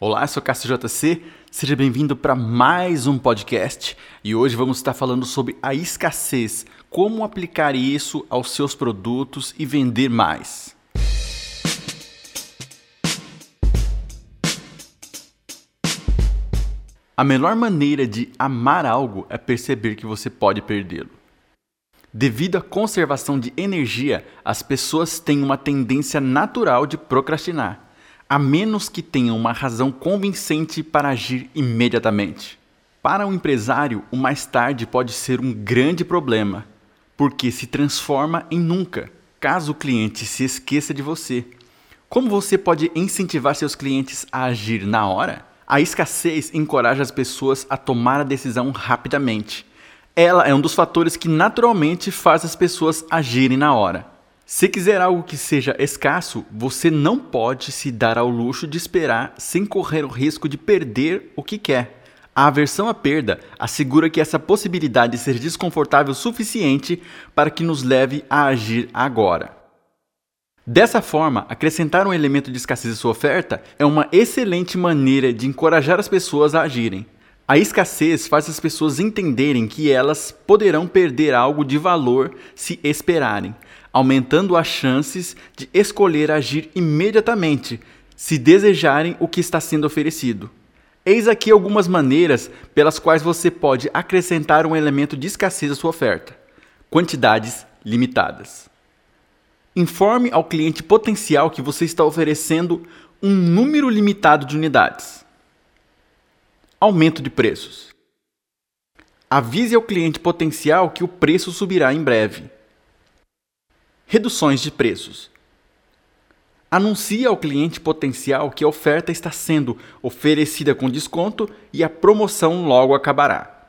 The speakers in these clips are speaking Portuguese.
Olá, eu sou Cássio JC, seja bem-vindo para mais um podcast e hoje vamos estar falando sobre a escassez, como aplicar isso aos seus produtos e vender mais. A melhor maneira de amar algo é perceber que você pode perdê-lo. Devido à conservação de energia, as pessoas têm uma tendência natural de procrastinar a menos que tenha uma razão convincente para agir imediatamente. Para o um empresário, o mais tarde pode ser um grande problema, porque se transforma em nunca, caso o cliente se esqueça de você. Como você pode incentivar seus clientes a agir na hora? A escassez encoraja as pessoas a tomar a decisão rapidamente. Ela é um dos fatores que naturalmente faz as pessoas agirem na hora. Se quiser algo que seja escasso, você não pode se dar ao luxo de esperar sem correr o risco de perder o que quer. A aversão à perda assegura que essa possibilidade seja desconfortável o suficiente para que nos leve a agir agora. Dessa forma, acrescentar um elemento de escassez à sua oferta é uma excelente maneira de encorajar as pessoas a agirem. A escassez faz as pessoas entenderem que elas poderão perder algo de valor se esperarem aumentando as chances de escolher agir imediatamente se desejarem o que está sendo oferecido. Eis aqui algumas maneiras pelas quais você pode acrescentar um elemento de escassez à sua oferta: quantidades limitadas. Informe ao cliente potencial que você está oferecendo um número limitado de unidades. Aumento de preços. Avise ao cliente potencial que o preço subirá em breve. Reduções de preços. Anuncie ao cliente potencial que a oferta está sendo oferecida com desconto e a promoção logo acabará.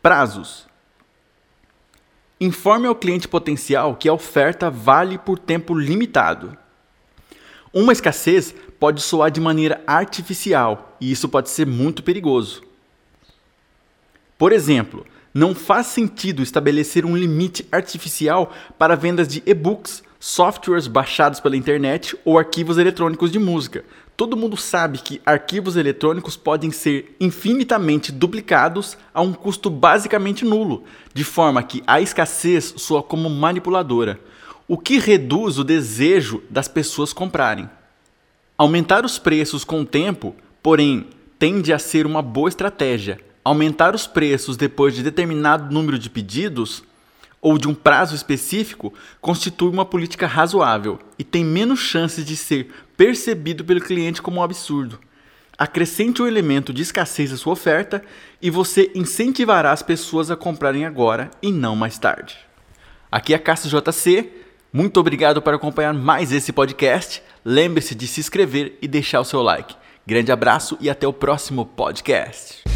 Prazos. Informe ao cliente potencial que a oferta vale por tempo limitado. Uma escassez pode soar de maneira artificial e isso pode ser muito perigoso. Por exemplo, não faz sentido estabelecer um limite artificial para vendas de e-books, softwares baixados pela internet ou arquivos eletrônicos de música. Todo mundo sabe que arquivos eletrônicos podem ser infinitamente duplicados a um custo basicamente nulo, de forma que a escassez soa como manipuladora, o que reduz o desejo das pessoas comprarem. Aumentar os preços com o tempo, porém, tende a ser uma boa estratégia, aumentar os preços depois de determinado número de pedidos ou de um prazo específico constitui uma política razoável e tem menos chances de ser percebido pelo cliente como um absurdo. Acrescente o um elemento de escassez à sua oferta e você incentivará as pessoas a comprarem agora e não mais tarde. Aqui é a Cássio JC. Muito obrigado por acompanhar mais esse podcast. Lembre-se de se inscrever e deixar o seu like. Grande abraço e até o próximo podcast.